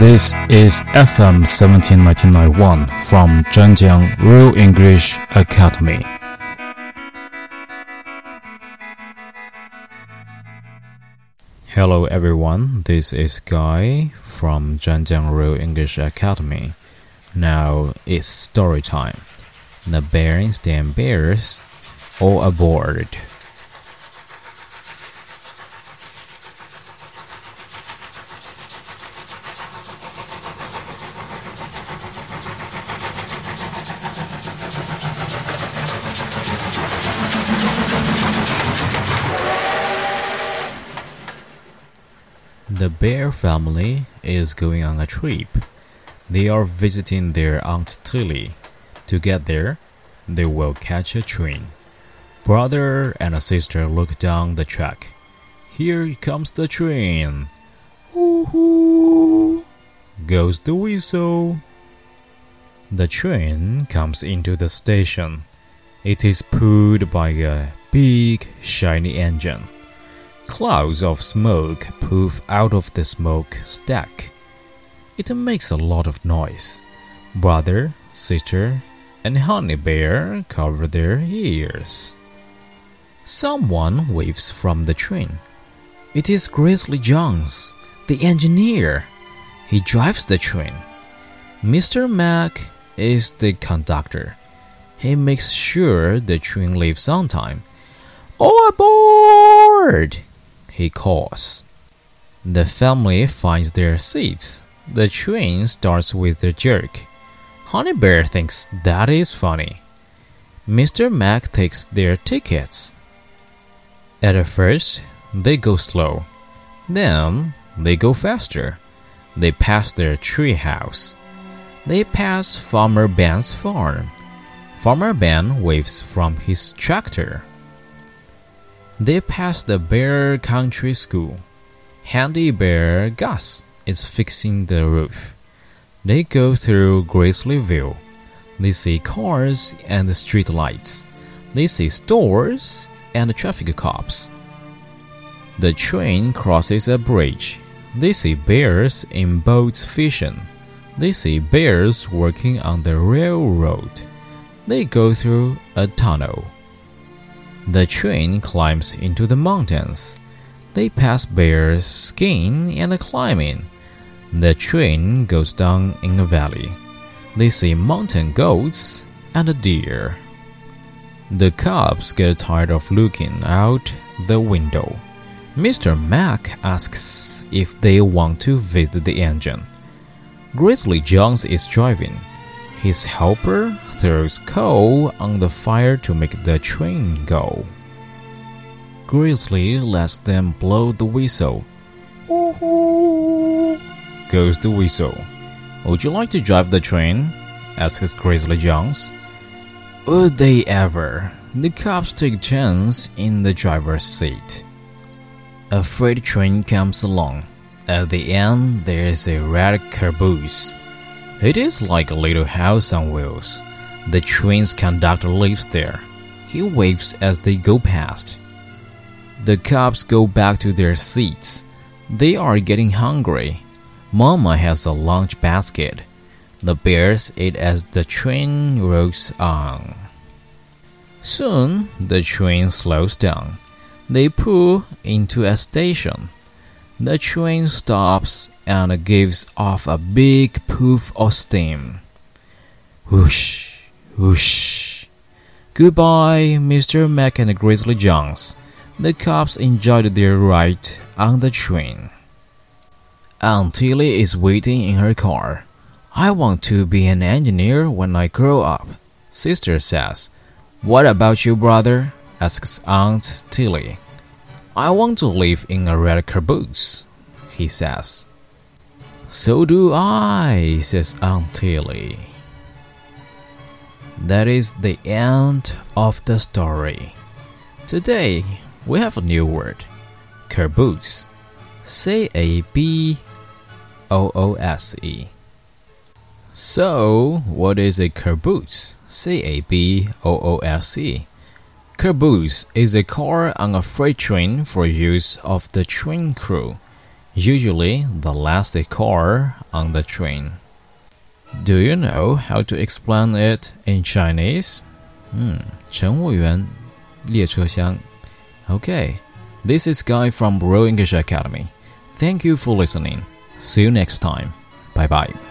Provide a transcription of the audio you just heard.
This is FM 17991 from Zhenjiang Real English Academy. Hello everyone, this is Guy from Zhenjiang Real English Academy. Now it's story time. The Berenstain Bears all aboard. The bear family is going on a trip. They are visiting their Aunt Tilly. To get there, they will catch a train. Brother and a sister look down the track. Here comes the train. Hoo hoo! Goes the whistle. The train comes into the station. It is pulled by a big, shiny engine. Clouds of smoke puff out of the smoke stack. It makes a lot of noise. Brother, sister, and Honey Bear cover their ears. Someone waves from the train. It is Grizzly Jones, the engineer. He drives the train. Mr. Mac is the conductor. He makes sure the train leaves on time. All aboard! He calls. The family finds their seats. The train starts with a jerk. Honey Bear thinks that is funny. Mr. Mac takes their tickets. At first, they go slow. Then, they go faster. They pass their tree house. They pass Farmer Ben's farm. Farmer Ben waves from his tractor. They pass the Bear Country School. Handy Bear Gus is fixing the roof. They go through Grizzlyville. They see cars and street lights. They see stores and traffic cops. The train crosses a bridge. They see bears in boats fishing. They see bears working on the railroad. They go through a tunnel. The train climbs into the mountains. They pass bears skiing and climbing. The train goes down in a valley. They see mountain goats and a deer. The cubs get tired of looking out the window. Mr. Mac asks if they want to visit the engine. Grizzly Jones is driving. His helper throws coal on the fire to make the train go. Grizzly lets them blow the whistle. Goes the whistle. Would you like to drive the train? asks Grizzly Jones. Would they ever? The cops take turns in the driver's seat. A freight train comes along. At the end, there is a red caboose. It is like a little house on wheels. The train's conductor lives there. He waves as they go past. The cubs go back to their seats. They are getting hungry. Mama has a lunch basket. The bears eat as the train rolls on. Soon, the train slows down. They pull into a station. The train stops and gives off a big puff of steam. Whoosh, whoosh. Goodbye, Mr. Mac and Grizzly Jones. The cops enjoyed their ride on the train. Aunt Tilly is waiting in her car. I want to be an engineer when I grow up, Sister says. What about you, brother? asks Aunt Tilly. I want to live in a red caboose, he says. So do I, says Aunt Tilly. That is the end of the story. Today, we have a new word caboose. C A B O O S E. So, what is a caboose? C A B O O S E. Caboose is a car on a freight train for use of the train crew. usually the last car on the train. Do you know how to explain it in Chinese? 嗯，乘务员，列车厢。Okay, this is Guy from Royal English Academy. Thank you for listening. See you next time. Bye bye.